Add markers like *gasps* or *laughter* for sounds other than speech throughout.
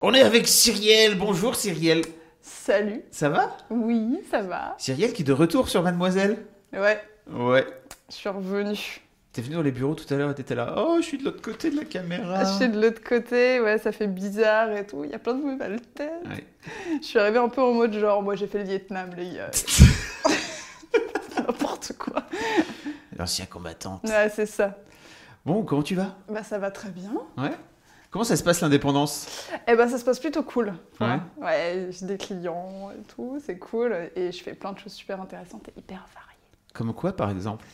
On est avec Cyrielle. Bonjour Cyrielle. Salut. Ça va? Oui, ça va. Cyrielle qui est de retour sur Mademoiselle Ouais, Ouais. je suis revenue. T'es venu dans les bureaux tout à l'heure et t'étais là. Oh, je suis de l'autre côté de la caméra. Je suis de l'autre côté, ouais, ça fait bizarre et tout. Il y a plein de nouvelles têtes. Ouais. Je suis arrivée un peu en mode genre, moi j'ai fait le Vietnam, les gars. *laughs* N'importe quoi. L'ancien combattante. Ouais, c'est ça. Bon, comment tu vas? Bah, ça va très bien. Ouais. Comment ça se passe l'indépendance? Eh ben, ça se passe plutôt cool. Ouais. Ouais, ouais j'ai des clients et tout, c'est cool. Et je fais plein de choses super intéressantes et hyper variées. Comme quoi, par exemple?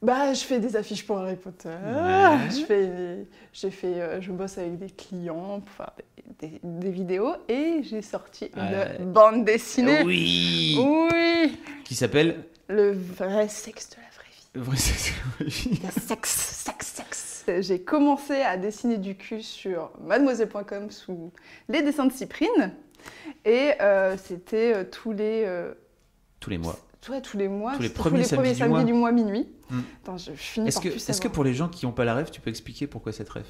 Bah, je fais des affiches pour Harry Potter. Ouais. Je fais, j'ai fait, euh, je bosse avec des clients pour faire des, des- des vidéos et j'ai sorti Ouais. une bande dessinée. Oui Oui. Qui s'appelle? Le vrai sexe de la vraie vie. Vrai, c'est- oui. Le sexe, sexe, J'ai commencé à dessiner du cul sur mademoiselle.com sous les dessins de Cyprine. Et euh, c'était euh, tous les euh, Tous les mois. ouais, tous les mois, Tous les c'était premiers samedis du mois. du mois minuit. Hmm. Attends, je, finis Est-ce par que, plus est-ce que savoir. pour les gens qui n'ont pas la rêve, tu peux expliquer pourquoi cette rêve?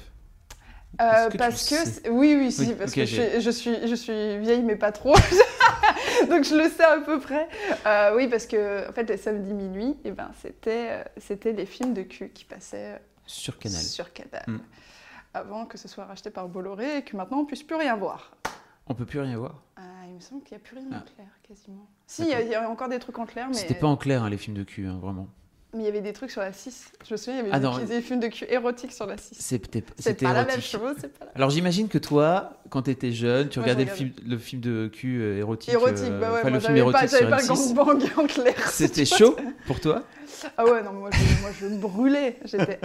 Euh, tu parce que sais c'est- oui oui si Oui, parce ok, que j'ai- je suis, je suis je suis vieille mais pas trop *laughs* donc je le sais à peu près Euh, oui parce que en fait les samedis minuit et ben c'était euh, c'était les films de cul qui passaient Sur Canal. sur Canal Hmm. avant que ce soit racheté par Bolloré et que maintenant on puisse plus rien voir On peut plus rien voir. Ah, il me semble qu'il n'y a plus rien Ah. en clair quasiment si il y, a- il y a encore des trucs en clair mais C'était pas en clair, hein, les films de cul, hein, vraiment. Mais il y avait des trucs sur la 6 je me souviens il y Ah, avait non. des, films de cul érotiques sur la 6 C'était pas la même érotique. chose Alors j'imagine que toi, quand t'étais jeune, tu Moi, regardais le film, regardais. le film de cul euh, érotique. érotique euh, bah ouais enfin, moi le film j'avais pas, érotique sur pas le M6. gangbang *laughs* en clair C'était chaud pour toi? Ah ouais, non, moi je, moi, je brûlais. J'étais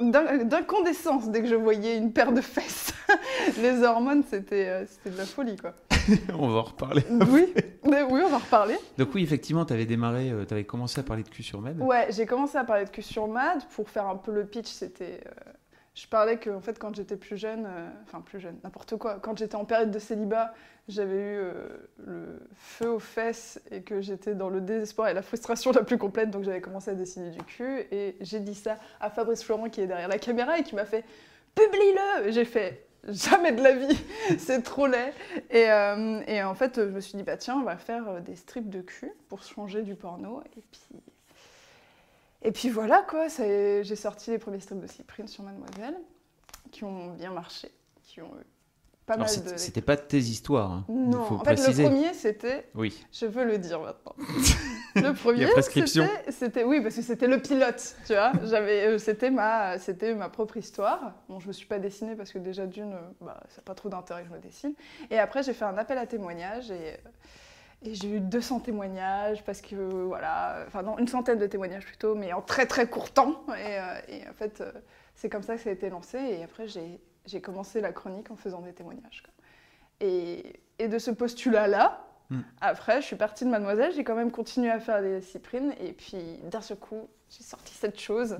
d'incandescence dès que je voyais une paire de fesses. *laughs* Les hormones, c'était euh, c'était de la folie, quoi. *laughs* On va en reparler. Oui, mais oui, on va en reparler. Donc oui, effectivement, t'avais démarré, euh, t'avais commencé à parler de cul sur Med. Ouais, j'ai commencé à parler de cul sur Mad. Pour faire un peu le pitch, c'était... euh, je parlais que, en fait, quand j'étais plus jeune, euh, enfin plus jeune, n'importe quoi, quand j'étais en période de célibat, j'avais eu euh, le feu aux fesses et que j'étais dans le désespoir et la frustration la plus complète, donc j'avais commencé à dessiner du cul. Et j'ai dit ça à Fabrice Florent qui est derrière la caméra et qui m'a fait Publie-le J'ai fait Jamais de la vie, *laughs* c'est trop laid. Et, euh, et en fait, je me suis dit, bah tiens, on va faire euh, des strips de cul pour changer du porno. Et puis, et puis voilà quoi, j'ai sorti les premiers strips de Cyprine sur Mademoiselle, qui ont bien marché, qui ont eu pas Alors mal de. c'était pas tes histoires, hein. il Non, faut en fait, préciser. le premier c'était Oui. je veux le dire maintenant. *laughs* Le *laughs* premier, c'était- c'était oui parce que c'était le pilote, tu vois. J'avais, euh, c'était ma, c'était ma propre histoire. Bon, je me suis pas dessinée parce que déjà d'une, euh, bah, ça n'a pas trop d'intérêt que je me dessine. Et après, j'ai fait un appel à témoignages et, euh, et j'ai eu 200 témoignages parce que voilà, enfin non, une centaine de témoignages plutôt, mais en très très court temps. Et, et en fait, c'est comme ça que ça a été lancé. Et après, j'ai, j'ai commencé la chronique en faisant des témoignages. quoi. Et, et de ce postulat-là, Hmm. après, je suis partie de Mademoiselle, j'ai quand même continué à faire des cyprines, et puis d'un seul coup, j'ai sorti cette chose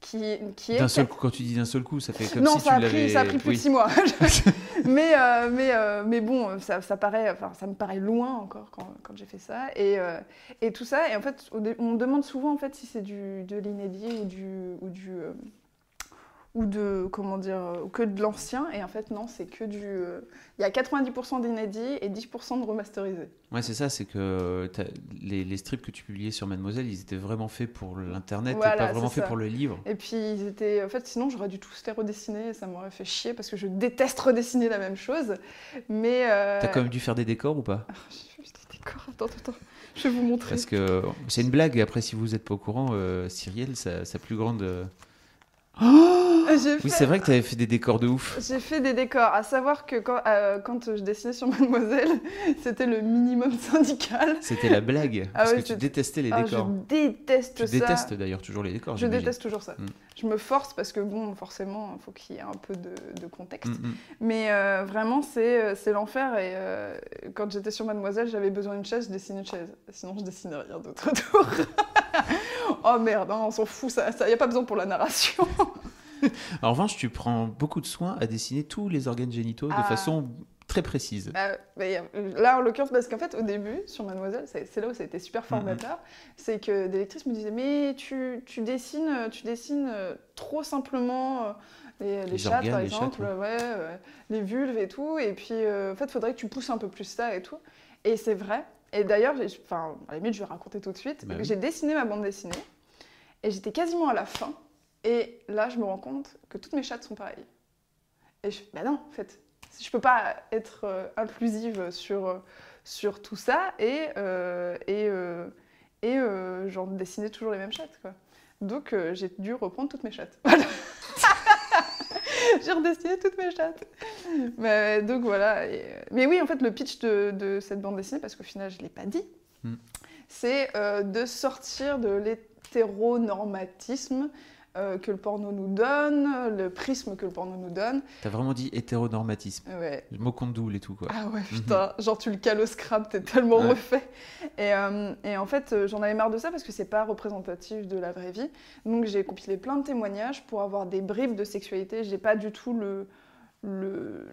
qui, qui est. D'un seul coup, quand tu dis d'un seul coup, ça fait comme non, si ça, tu a l'avais. pris, ça a pris plus oui. de six mois. *laughs* *laughs* mais, euh, mais, euh, mais bon, ça, ça, paraît, enfin, ça me paraît loin encore quand, quand j'ai fait ça. Et, euh, et tout ça, et en fait, on me demande souvent en fait, si c'est du, de l'inédit ou du. Ou du ou de comment dire euh, que de l'ancien et en fait non c'est que du euh, il y a 90% d'inédit et 10% de remasterisé Ouais, c'est ça, c'est que les, les strips que tu publiais sur Mademoiselle, ils étaient vraiment faits pour l'internet Voilà, et pas vraiment faits pour le livre. Et puis ils étaient. En fait, sinon j'aurais dû tous les redessiner et ça m'aurait fait chier parce que je déteste redessiner la même chose. Mais. euh, T'as quand même dû faire des décors ou pas? Ah, des décors. Attends, attends. Je vais vous montrer. Parce que c'est une blague, après, si vous n'êtes pas au courant, euh, Cyrielle, sa, sa plus grande. euh, *laughs* Oui, c'est vrai que tu avais fait des décors de ouf. J'ai fait des décors. À savoir que quand, euh, quand je dessinais sur *laughs* Mademoiselle, c'était le minimum *laughs* syndical. C'était la blague. Ah parce que tu détestais les Ah, décors. je déteste Tu ça. détestes d'ailleurs toujours les décors. Je déteste toujours ça. Mm. Je me force parce que, bon, forcément, il faut qu'il y ait un peu de, de contexte. Mm, mm. Mais euh, vraiment, c'est euh, c'est l'enfer. Et euh, quand j'étais sur Mademoiselle, j'avais besoin d'une chaise, je dessinais une chaise. Sinon, je dessinais rien d'autre autour. oh merde, hein, on s'en fout, ça n'y a pas besoin pour la narration. *laughs* En revanche, tu prends beaucoup de soin à dessiner tous les organes génitaux de Ah. façon très précise. Euh, mais, euh, là, en l'occurrence, parce qu'en fait, au début, sur Mademoiselle, c'est c'est là où ça a été super formateur, c'est que des lectrices me disaient Mais tu, tu dessines, tu dessines euh, trop simplement euh, les, les Les chattes, organes, par les exemple, ouais, euh, les vulves et tout. Et puis, euh, en fait, il faudrait que tu pousses un peu plus ça et tout. Et c'est vrai. Et d'ailleurs, enfin, à la limite, je vais raconter tout de suite. Bah oui. J'ai dessiné ma bande dessinée et j'étais quasiment à la fin. Et là, je me rends compte que toutes mes chattes sont pareilles. Et je fais, bah non, en fait, je peux pas être euh, inclusive sur, euh, sur tout ça et, euh, et, euh, et genre dessiner toujours les mêmes chattes, quoi. Donc, j'ai dû reprendre toutes mes chattes. *laughs* Voilà. *laughs* j'ai redessiné toutes mes chattes. Mais, donc, voilà. et, mais oui, en fait, le pitch de, de cette bande dessinée, parce qu'au final, je ne l'ai pas dit, Hmm. c'est de sortir de l'hétéronormatisme euh, que le porno nous donne, le prisme que le porno nous donne. T'as vraiment dit hétéronormatisme. Ouais. Mot compte double et tout quoi. Ah ouais, putain, genre tu le cales au scrap, t'es tellement Ouais. refait. Et, euh, et en fait, euh, j'en avais marre de ça parce que c'est pas représentatif de la vraie vie. Donc j'ai compilé plein de témoignages pour avoir des bribes de sexualité. J'ai pas du tout le le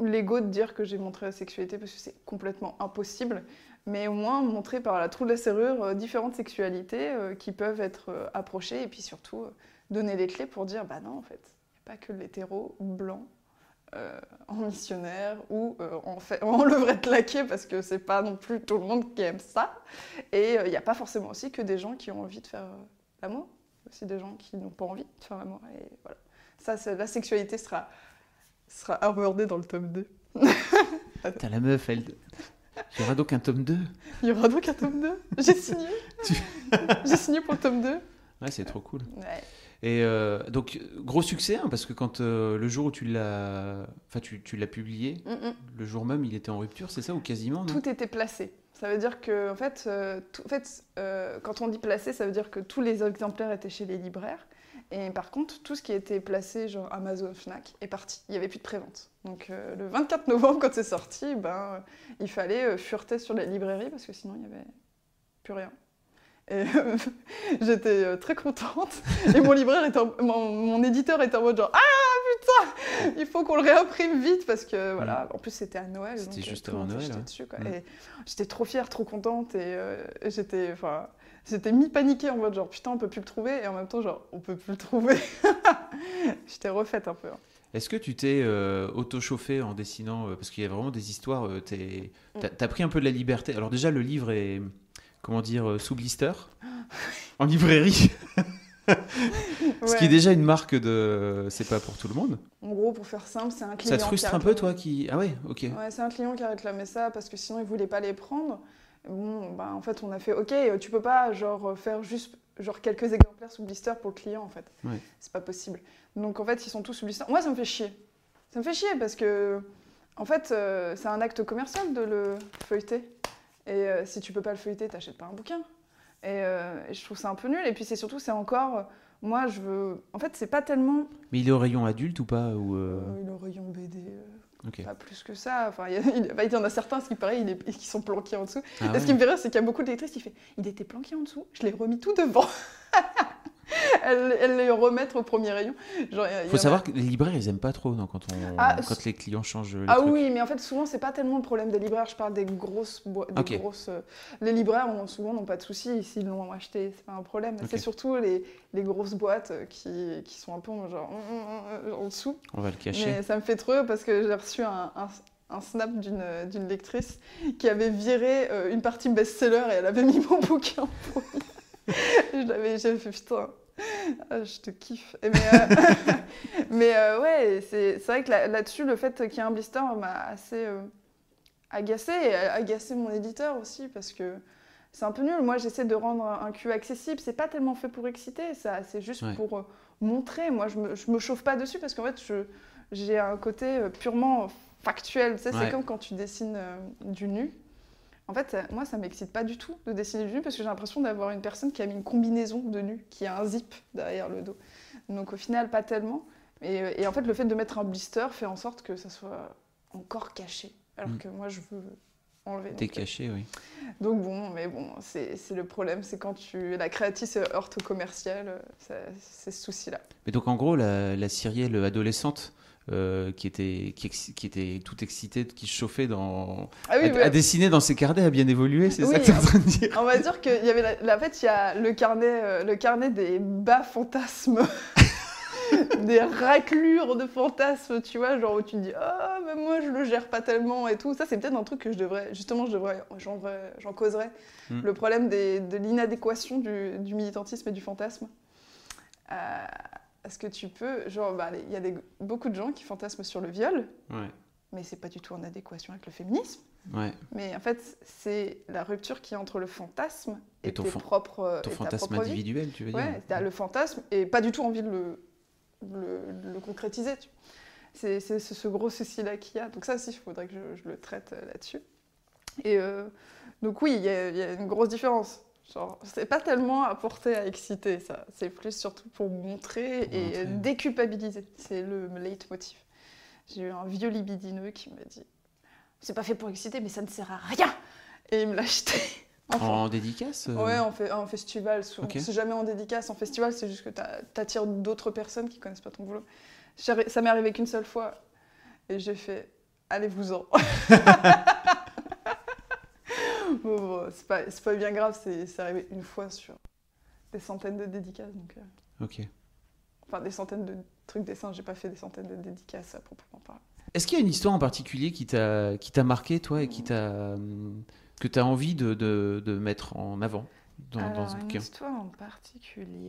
l'ego de dire que j'ai montré la sexualité parce que c'est complètement impossible. Mais au moins montrer par la trou de la serrure euh, différentes sexualités euh, qui peuvent être euh, approchées et puis surtout donner les clés pour dire bah non en fait, il n'y a pas que l'hétéro blanc en missionnaire ou en, fait, *laughs* en levrette laquée parce que c'est pas non plus tout le monde qui aime ça. Et il n'y a pas forcément aussi que des gens qui ont envie de faire l'amour, aussi des gens qui n'ont pas envie de faire l'amour. Et voilà. Ça, la sexualité sera, sera abordée dans le tome 2. *laughs* T'as la meuf, elle. *laughs* Il y aura donc un tome 2. Il y aura donc un tome 2 J'ai signé *laughs* Tu- J'ai signé pour le tome 2 Ouais, c'est trop cool. Ouais. Et euh, donc, gros succès, hein, parce que quand euh, le jour où tu l'as enfin, tu, tu l'as publié, Mm, mm. le jour même, il était en rupture, c'est ça, ou quasiment Tout était placé. Ça veut dire que, en fait, euh, tout- en fait quand on dit placé, ça veut dire que tous les exemplaires étaient chez les libraires. Et par contre, tout ce qui était placé, genre Amazon, Fnac, est parti. Il n'y avait plus de prévente. Donc euh, le 24 novembre, quand c'est sorti, ben, euh, il fallait euh, fureter sur les librairies parce que sinon, il n'y avait plus rien. Et euh, *laughs* j'étais très contente. Et mon libraire était en- mon, mon éditeur était en mode genre Ah putain Il faut qu'on le réimprime vite parce que voilà. En plus, c'était à Noël. C'était juste avant Noël, s'achetait ouais. dessus, quoi. Mm. Et j'étais trop fière, trop contente. Et euh, j'étais. Enfin. J'étais mi-paniquée en mode genre putain on peut plus le trouver et en même temps genre on peut plus le trouver. *laughs* J'étais refaite un peu. hein. Est-ce que tu t'es euh, auto-chauffé en dessinant euh, Parce qu'il y a vraiment des histoires. euh, t'es- T'as t'as pris un peu de la liberté. Alors, déjà, le livre est, comment dire, euh, sous blister, en librairie. *laughs* Ce qui est déjà une marque de. C'est pas pour tout le monde. En gros pour faire simple c'est un client. Ça te qui frustre a un peu, toi qui. Ah ouais, ok. Ouais, c'est un client qui a réclamé ça parce que sinon il voulait pas les prendre. Bon, bah, en fait, on a fait OK, tu peux pas genre faire juste genre quelques exemplaires sous blister pour le client en fait. Ouais. C'est pas possible. Donc en fait, ils sont tous sous blister. Moi, ça me fait chier. Ça me fait chier parce que en fait, euh, c'est un acte commercial de le feuilleter. Et euh, si tu peux pas le feuilleter, t'achètes pas un bouquin. Et, euh, et je trouve ça un peu nul. Et puis c'est surtout, c'est encore. Moi, je veux. En fait, c'est pas tellement. Mais il est au rayon adulte ou pas ou euh, Euh, le rayon BD. Pas plus que ça. Enfin, il y, en a certains, ce qui paraît, il est- qui sont planqués en dessous. Ah Et ce qui me fait rire, c'est qu'il y a beaucoup de lectrices qui fait Il était planqué en dessous, je l'ai remis tout devant. *laughs* elle, elle les remettre au premier rayon. Il Faut savoir que les libraires, ils aiment pas trop non, quand, on... Ah, quand les clients changent les Ah trucs. oui, mais en fait, souvent, c'est pas tellement le problème des libraires. Je parle des grosses. grosses euh, Les libraires, ont, souvent, n'ont pas de soucis s'ils l'ont acheté. C'est pas un problème. C'est surtout les, les grosses boîtes euh, qui, qui sont un peu genre, euh, en dessous. On va le cacher. Mais ça me fait trop parce que j'ai reçu un, un- un snap d'une lectrice qui avait viré euh, une partie best-seller et elle avait mis mon *laughs* bouquin. Et je l'avais fait putain, *laughs* je te kiffe. Et mais euh, *laughs* mais, euh, ouais, c'est vrai que là- là-dessus, le fait qu'il y ait un blister m'a assez euh, agacé et agacé mon éditeur aussi parce que. C'est un peu nul. Moi, j'essaie de rendre un cul accessible. C'est pas tellement fait pour exciter, ça. C'est juste Ouais. pour, montrer. Moi, je me, je me chauffe pas dessus parce qu'en fait, j'ai un côté purement factuel. Tu sais, Ouais. c'est comme quand tu dessines du nu. En fait, moi, ça m'excite pas du tout de dessiner du nu parce que j'ai l'impression d'avoir une personne qui a mis une combinaison de nu, qui a un zip derrière le dos. Donc au final, pas tellement. Et, euh, et en fait, le fait de mettre un blister fait en sorte que ça soit encore caché. Alors Mm. que moi, je veux enlever. T'es euh, caché, oui. donc bon, mais bon, c'est le problème, c'est quand tu la créatrice se heurte au commercial, euh, c'est ce souci-là. Mais donc en gros, la, la Cyrielle adolescente euh, qui, était, qui, ex- qui était chauffait dans, Ah oui, à, ouais. à dessiner dans ses carnets a bien évolué, c'est ça que tu es en train de dire On va dire qu'il y avait la, la- en fait, il y a le carnet, euh, le carnet des bas fantasmes, *laughs* des raclures de fantasmes, tu vois, genre où tu te dis ah mais moi je le gère pas tellement et tout. Ça c'est peut-être un truc que je devrais, justement, je devrais, j'en causerais. Hmm. Le problème des- de l'inadéquation du, du militantisme et du fantasme. Euh, Est-ce que tu peux, genre, bah, il y a des- beaucoup de gens qui fantasment sur le viol, Ouais, mais c'est pas du tout en adéquation avec le féminisme. ouais. Mais en fait, c'est la rupture qui est entre le fantasme et, Et ton tes propres, Ton et ta fantasme propre individuel, tu veux dire Ouais, le fantasme et pas du tout envie de le, le, de le concrétiser. C'est ce, gros souci-là qu'il y a. Donc ça aussi, il faudrait que je, je le traite euh, là-dessus. Et euh, donc oui, il y, a- il y a une grosse différence. Genre, c'est pas tellement apporté à exciter, ça. C'est plus surtout pour montrer Pour et montrer. déculpabiliser. C'est le leitmotiv. J'ai eu un vieux libidineux qui m'a dit C'est pas fait pour exciter, mais ça ne sert à rien Et il me l'a acheté. *laughs* Enfin, En dédicace euh, Ouais, en, fait, en festival, souvent. C'est jamais en dédicace. En festival, c'est juste que t'a- t'attires d'autres personnes qui connaissent pas ton boulot. Ça m'est arrivé qu'une seule fois et j'ai fait allez-vous-en. *laughs* bon, bon, c'est pas, c'est pas bien grave, c'est c'est arrivé une fois sur des centaines de dédicaces. Donc, euh, Ok. enfin, des centaines de trucs dessins, j'ai pas fait des centaines de dédicaces à proprement parler. Est-ce qu'il y a une histoire en particulier qui t'a qui t'a marqué, toi, et qui t'a que tu as envie de, de, de mettre en avant dans, dans Alors, un une bouquin histoire en particulier.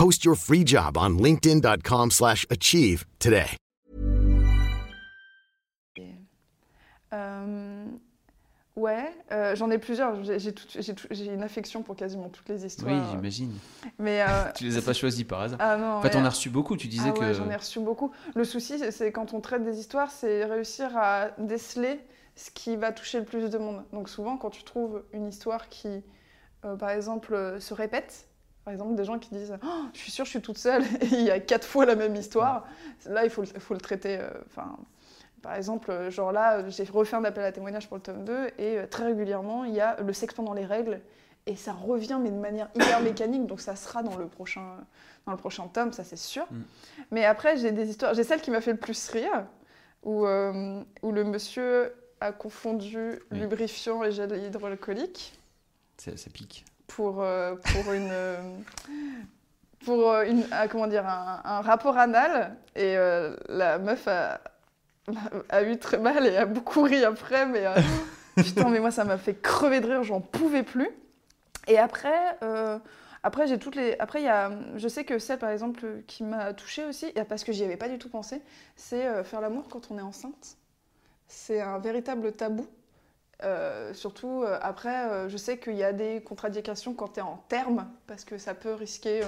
Post your free job on linkedin.com/achieve slash achieve today. Euh, ouais, euh, j'en ai plusieurs. J'ai tout- tout- une affection pour quasiment toutes les histoires. Oui, j'imagine. Mais euh, *laughs* Tu les as pas choisis par hasard. ah non. En fait, ouais. on a reçu beaucoup. Tu disais Ah ouais, que. j'en ai reçu beaucoup. Le souci, c'est- c'est quand on traite des histoires, c'est réussir à déceler ce qui va toucher le plus de monde. Donc souvent, quand tu trouves une histoire qui, euh, par exemple, euh, se répète, par exemple, des gens qui disent Oh, Je suis sûre, je suis toute seule, et il y a quatre fois la même histoire », là, il faut, le- il faut le traiter. euh, par exemple, euh, genre là, euh, j'ai refait un appel à témoignage pour le tome 2, et euh, très régulièrement, il y a le sexe pendant les règles, et ça revient, mais de manière *coughs* hyper mécanique, donc ça sera dans le prochain, dans le prochain tome, ça c'est sûr. Mm. Mais après, j'ai des histoires. J'ai celle qui m'a fait le plus rire, où, euh, où le monsieur a confondu Oui. lubrifiant et gel hydroalcoolique Ça, ça pique. Pour, euh, pour une. euh, pour euh, une, comment dire, un, un rapport anal. Et euh, la meuf a, a eu très mal et a beaucoup ri après. Mais euh, *laughs* putain, mais moi, ça m'a fait crever de rire, j'en pouvais plus. Et après. euh, après, j'ai toutes les. Après, y a. Je sais que celle, par exemple, qui m'a touchée aussi, parce que j'y avais pas du tout pensé, c'est faire l'amour quand on est enceinte. C'est un véritable tabou. Euh, surtout euh, après, euh, je sais qu'il y a des contre-indications quand tu es en terme, parce que ça peut risquer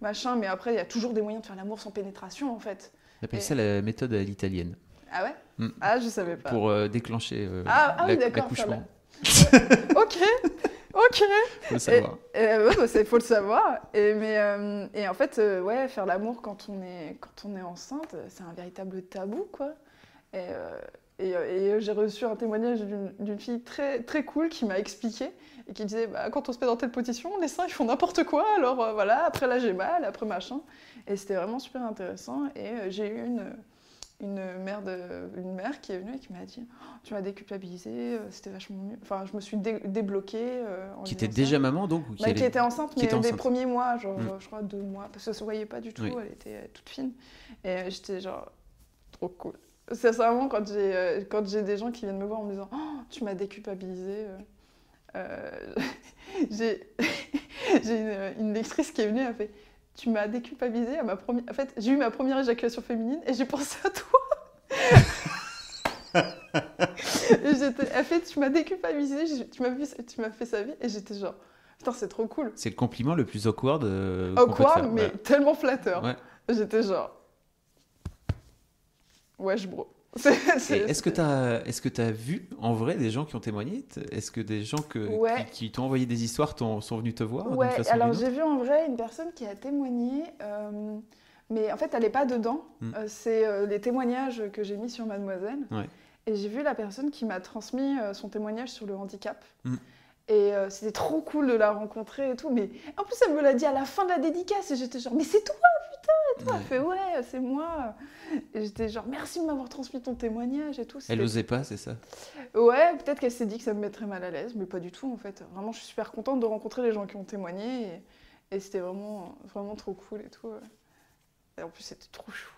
machin, mais après, il y a toujours des moyens de faire l'amour sans pénétration en fait. On appelle Et- ça la méthode à l'italienne. Ah ouais Mm. Ah, je savais pas. Pour déclencher Ah, ah oui, l'accouchement. ok, *laughs* ok. Faut le savoir. Et, ouais, bah, c'est- faut le savoir. Et, mais, euh, et en fait, euh, ouais, faire l'amour quand on est, quand on est enceinte, c'est un véritable tabou, quoi. Et, euh, et, euh, et j'ai reçu un témoignage d'une fille très, très cool qui m'a expliqué et qui disait bah, quand on se met dans telle position, les seins ils font n'importe quoi, alors euh, voilà, après là j'ai mal, après machin. Et c'était vraiment super intéressant. Et euh, j'ai eu une, une mère, de, une mère qui est venue et qui m'a dit Oh, Tu m'as déculpabilisée, euh, c'était vachement mieux. Enfin, je me suis dé- débloquée. euh, en Qui était ça. déjà maman donc qui Bah, qui était enceinte, qui mais était des enceinte. premiers mois, genre, Mm. je crois deux mois, parce que ça se voyait pas du tout, Oui. elle était euh, toute fine. Et euh, j'étais genre, trop cool. Sincèrement, quand j'ai euh, quand j'ai des gens qui viennent me voir en me disant Oh, Tu m'as déculpabilisée, euh, euh, *laughs* j'ai *laughs* j'ai une, une lectrice qui est venue, elle a fait Tu m'as déculpabilisée à ma première. En fait, j'ai eu ma première éjaculation féminine et j'ai pensé à toi. *laughs* j'étais, elle fait, tu m'as déculpabilisée, j'ai- tu m'as fait, tu m'as fait sa vie, et j'étais genre, putain, c'est trop cool. C'est le compliment le plus awkward euh, Awkward, mais Ouais. tellement flatteur. Ouais. J'étais genre, wesh bro. *laughs* Est-ce que tu as, est-ce que as vu en vrai des gens qui ont témoigné? Est-ce que des gens que, Ouais. qui, qui t'ont envoyé des histoires t'ont- sont venus te voir Ouais, façon alors j'ai vu en vrai une personne qui a témoigné, euh, mais en fait elle n'est pas dedans. Mm. Euh, c'est euh, les témoignages que j'ai mis sur Mademoiselle. Ouais. Et j'ai vu la personne qui m'a transmis euh, son témoignage sur le handicap. Mm. Et euh, c'était trop cool de la rencontrer et tout. Mais en plus, elle me l'a dit à la fin de la dédicace. Et j'étais genre, mais c'est toi, putain et tout. Ouais. Elle fait, ouais, c'est moi. Et j'étais genre, merci de m'avoir transmis ton témoignage et tout. Elle osait pas, c'est ça? Ouais, peut-être qu'elle s'est dit que ça me mettrait mal à l'aise, mais pas du tout en fait. Vraiment, je suis super contente de rencontrer les gens qui ont témoigné et, et c'était vraiment, vraiment trop cool et tout. Et en plus, c'était trop chou.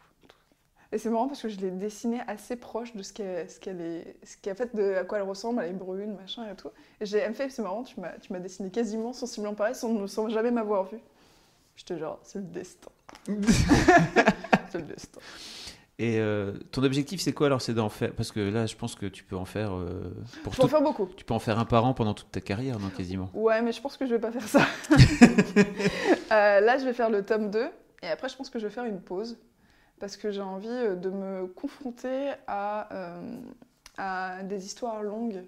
Et c'est marrant parce que je l'ai dessinée assez proche de ce qu'elle ce qu'elle est, ce qu'elle fait, de à quoi elle ressemble, elle est brune, machin et tout. Et j'ai, elle me fait, c'est marrant, tu m'as, tu m'as dessiné quasiment sensiblement pareil sans, sans jamais m'avoir vu. J'étais genre, c'est le destin. *laughs* le. Et euh, ton objectif, c'est quoi alors C'est d'en faire Parce que là, je pense que tu peux en faire euh, pour Je peux en faire beaucoup. Tu peux en faire un par an pendant toute ta carrière, non quasiment? Ouais, mais je pense que je vais pas faire ça. *laughs* Euh, là, je vais faire le tome 2 et après, je pense que je vais faire une pause parce que j'ai envie euh, de me confronter à, à des histoires longues.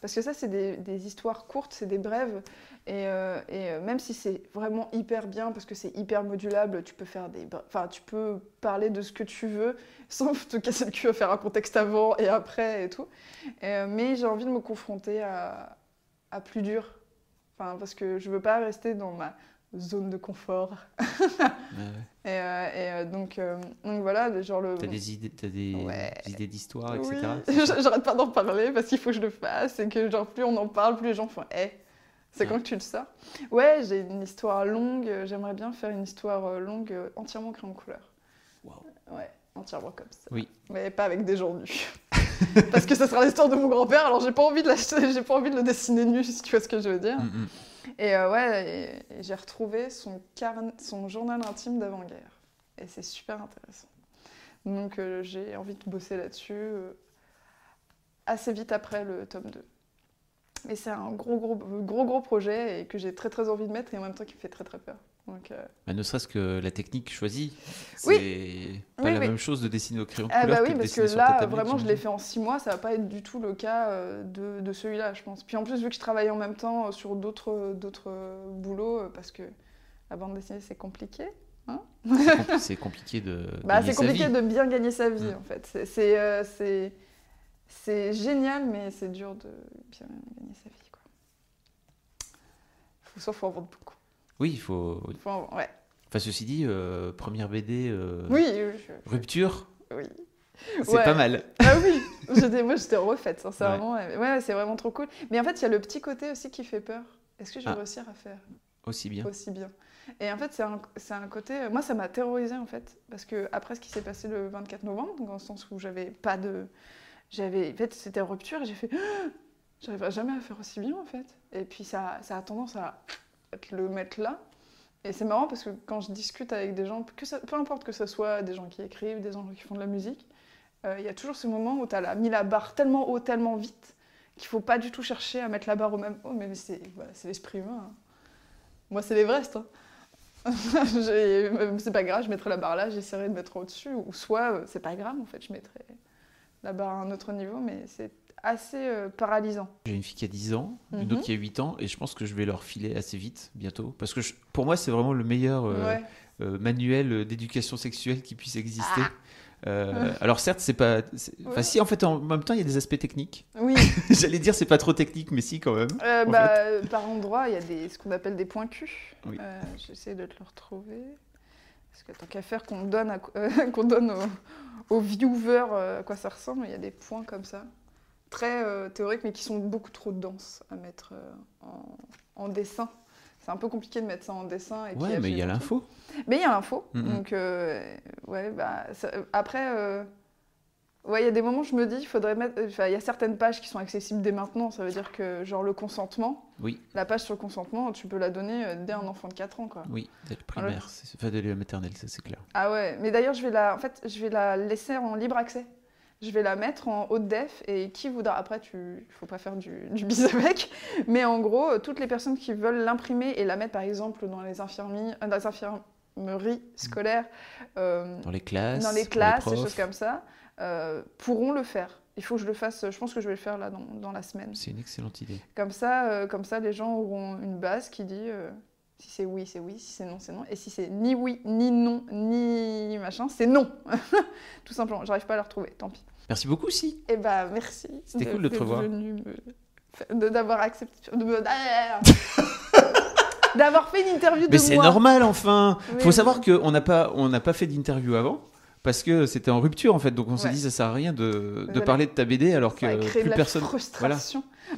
Parce que ça, c'est des, histoires courtes, c'est des brèves. Et, euh, euh, même si c'est vraiment hyper bien, parce que c'est hyper modulable, tu peux faire des, enfin, tu peux parler de ce que tu veux, *laughs* sans te casser le cul à faire un contexte avant et après et tout. Euh, mais j'ai envie de me confronter à, plus dur. Enfin, parce que je veux pas rester dans ma zone de confort. *laughs* Et, euh, et, euh, donc, euh, donc voilà, genre le. T'as des idées, t'as des, Ouais. idées d'histoire, Oui, etc. *laughs* j'arrête pas d'en parler parce qu'il faut que je le fasse et que genre plus on en parle, plus les gens font Eh, c'est Ouais. quand que tu le sors? Ouais, j'ai une histoire longue, j'aimerais bien faire une histoire longue entièrement créée en couleur. Waouh. Ouais, entièrement comme ça. Oui. Mais pas avec des gens nus. *laughs* parce que ce sera l'histoire de mon grand-père, alors j'ai pas envie de j'ai pas envie de le dessiner nu, si tu vois ce que je veux dire. Mm, mm. Et euh, et- j'ai retrouvé son, journal intime d'avant-guerre. Et c'est super intéressant. Donc euh, j'ai envie de bosser là-dessus euh, assez vite après le tome 2. Mais c'est un gros, gros, gros, gros projet et que j'ai très, très envie de mettre et en même temps qui me fait très, très peur. Donc, euh, Bah, ne serait-ce que la technique choisie, c'est Oui. pas Oui, la oui. même chose de dessiner au crayon de Ah couleur bah que oui, de parce que dessiner sur ta là, tablette, vraiment, je l'ai fait en six mois, ça va pas être du tout le cas euh, de, de celui-là, je pense. Puis en plus, vu que je travaillais en même temps euh, sur d'autres d'autres boulots, parce que la bande dessinée, c'est compliqué. C'est compli- *laughs* C'est compliqué de. Bah, c'est compliqué de bien gagner sa vie, Mm. en fait. C'est- C'est euh, c'est- c'est génial, mais c'est dur de bien gagner sa vie, quoi. Faut, soit faut en vendre beaucoup. Oui, il faut. Ouais. Enfin, ceci dit, euh, première BD, euh, Oui, oui, je- rupture, oui. c'est Ouais. pas mal. Ah oui, j'étais, moi j'étais refaite, sincèrement. Ouais, ouais, c'est vraiment trop cool. Mais en fait, il y a le petit côté aussi qui fait peur. Est-ce que je vais Ah. réussir à faire Aussi bien. aussi bien Et en fait, c'est un, un côté. Moi, ça m'a terrorisée en fait. Parce que après ce qui s'est passé le 24 novembre, donc dans le sens où j'avais pas de. J'avais. En fait, c'était rupture et j'ai fait. *gasps* J'arriverai jamais à faire aussi bien en fait. Et puis ça, ça a tendance à le mettre là. Et c'est marrant parce que quand je discute avec des gens, que ça, peu importe que ce soit des gens qui écrivent, des gens qui font de la musique, euh, il y a toujours ce moment où tu as mis la barre tellement haut, tellement vite, qu'il faut pas du tout chercher à mettre la barre au même haut. Mais c'est l'esprit humain. hein. Moi, c'est l'Everest. Hein. *laughs* Euh, c'est pas grave, je mettrai la barre là, j'essaierai de mettre au-dessus. Ou soit, euh, c'est pas grave, en fait, je mettrai la barre à un autre niveau, mais c'est assez euh, paralysant. J'ai une fille qui a 10 ans, une Mhm. autre qui a 8 ans, et je pense que je vais leur filer assez vite, bientôt. Parce que je- pour moi, c'est vraiment le meilleur euh, Ouais. euh, manuel d'éducation sexuelle qui puisse exister. Ah. Euh, alors certes, c'est pas... Enfin si, en fait, en même temps, il y a des aspects techniques. Oui, *laughs* J'allais dire, c'est pas trop technique, mais si, quand même. Euh, en bah, par endroit, il y a des, ce qu'on appelle des points Q. Oui. Euh, J'essaie de te le retrouver. Parce que tant qu'à faire qu'on donne, à, *laughs* qu'on donne aux, aux viewers à quoi ça ressemble, il y a des points comme ça, très euh, théoriques, mais qui sont beaucoup trop denses à mettre euh, en, en dessin. C'est un peu compliqué de mettre ça en dessin. Et Ouais, mais il y a l'info. Mais il y a l'info. Donc, euh, ouais, bah, ça- après, ouais, il y a des moments où je me dis, il faudrait mettre. Enfin, il y a certaines pages qui sont accessibles dès maintenant. Ça veut dire que, genre, le consentement, Oui, la page sur le consentement, tu peux la donner dès un enfant de 4 ans, quoi. oui, dès le primaire, enfin dès la maternelle, ça c'est clair. Ah ouais, mais d'ailleurs, je vais la, en fait, je vais la laisser en libre accès. Je vais la mettre en haute def et qui voudra. Après, tu, faut pas faire du, du bis avec, mais en gros, euh, toutes les personnes qui veulent l'imprimer et la mettre, par exemple, dans les infirmeries, dans les infirmeries scolaires, euh, Dans les classes, dans les classes, des profs. choses comme ça, euh, pourront le faire. Il faut que je le fasse. Je pense que je vais le faire là dans, dans la semaine. C'est une excellente idée. Comme ça, euh, comme ça, les gens auront une base qui dit si c'est oui, c'est oui, si c'est non, c'est non, et si c'est ni oui, ni non, ni machin, c'est non. *laughs* Tout simplement. J'arrive pas à la retrouver. Tant pis. Merci beaucoup, si. Et bah merci. C'était cool de te revoir. D'avoir accepté. de me- *laughs* D'avoir fait une interview de Mais c'est normal, enfin. Oui, Faut oui. savoir qu'on n'a pas, on n'a pas fait d'interview avant. Parce que c'était en rupture en fait, donc on s'est Ouais. dit ça sert à rien de, de Voilà. parler de ta BD alors Ça a que créé plus de la personne. Voilà.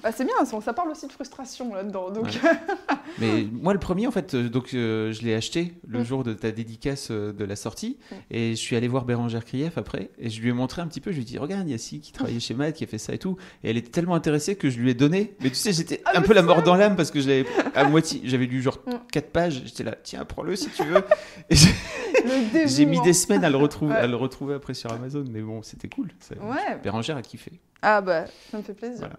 Bah, c'est bien, ça parle aussi de frustration là-dedans. Donc, *laughs* Mais moi le premier en fait, euh, donc euh, je l'ai acheté le Mm. jour de ta dédicace euh, de la sortie Mm. et je suis allé voir Bérangère Krief après et je lui ai montré un petit peu, je lui ai dit regarde il y a ci qui travaillait chez Matt qui a fait ça et tout et elle était tellement intéressée que je lui ai donné. Mais tu sais j'étais Ah, un peu la mort dans l'âme parce que je l'avais à moitié, j'avais lu genre Mm. 4 pages, j'étais là tiens prends-le si tu veux. *laughs* J'ai- mis des semaines à le retrouver, Ouais. à le retrouver après sur Amazon, mais bon, c'était cool. Ça- Ouais. Bérangère a kiffé. Ah bah, ça me fait plaisir. Voilà.